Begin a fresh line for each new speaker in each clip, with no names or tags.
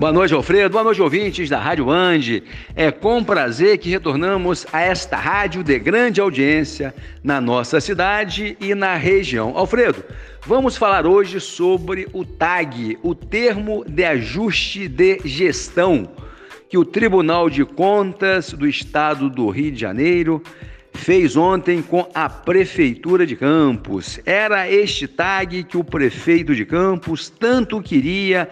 Boa noite, Alfredo. Boa noite, ouvintes da Rádio Ande. É com prazer que retornamos a esta rádio de grande audiência na nossa cidade e na região. Alfredo, vamos falar hoje sobre o TAG, o termo de ajuste de gestão, que o Tribunal de Contas do Estado do Rio de Janeiro fez ontem com a Prefeitura de Campos. Era este tag que o prefeito de Campos tanto queria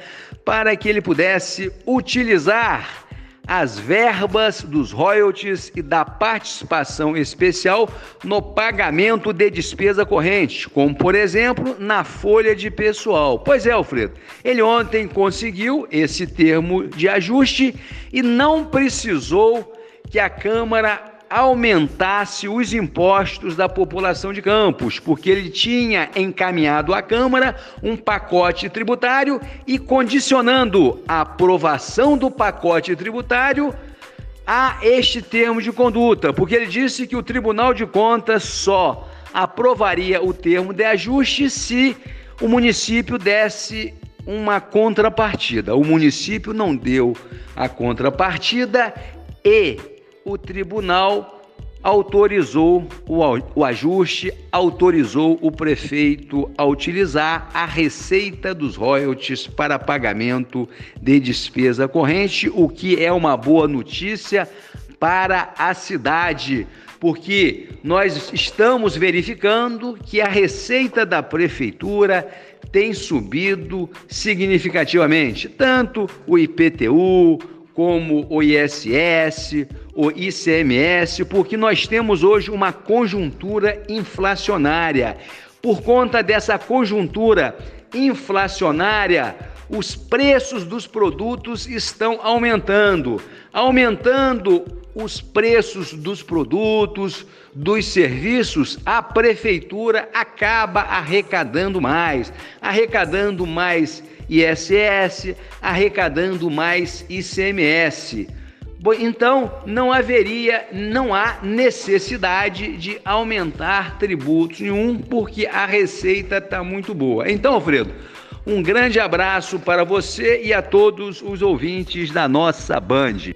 para que ele pudesse utilizar as verbas dos royalties e da participação especial no pagamento de despesa corrente, como por exemplo na folha de pessoal. Pois é, Alfredo, ele ontem conseguiu esse termo de ajuste e não precisou que a Câmara aumentasse os impostos da população de Campos, porque ele tinha encaminhado à Câmara um pacote tributário e condicionando a aprovação do pacote tributário a este termo de conduta, porque ele disse que o Tribunal de Contas só aprovaria o termo de ajuste se o município desse uma contrapartida. O município não deu a contrapartida e o tribunal autorizou o, ajuste, autorizou o prefeito a utilizar a receita dos royalties para pagamento de despesa corrente, o que é uma boa notícia para a cidade, porque nós estamos verificando que a receita da prefeitura tem subido significativamente, tanto o IPTU, como o ISS, o ICMS, porque nós temos hoje uma conjuntura inflacionária. Por conta dessa conjuntura inflacionária, os preços dos produtos estão aumentando, aumentando os preços dos produtos, dos serviços, a prefeitura acaba arrecadando mais, arrecadando mais ISS, arrecadando mais ICMS. Então, não haveria, não há necessidade de aumentar tributos nenhum, porque a receita está muito boa. Então, Alfredo, um grande abraço para você e a todos os ouvintes da nossa Band.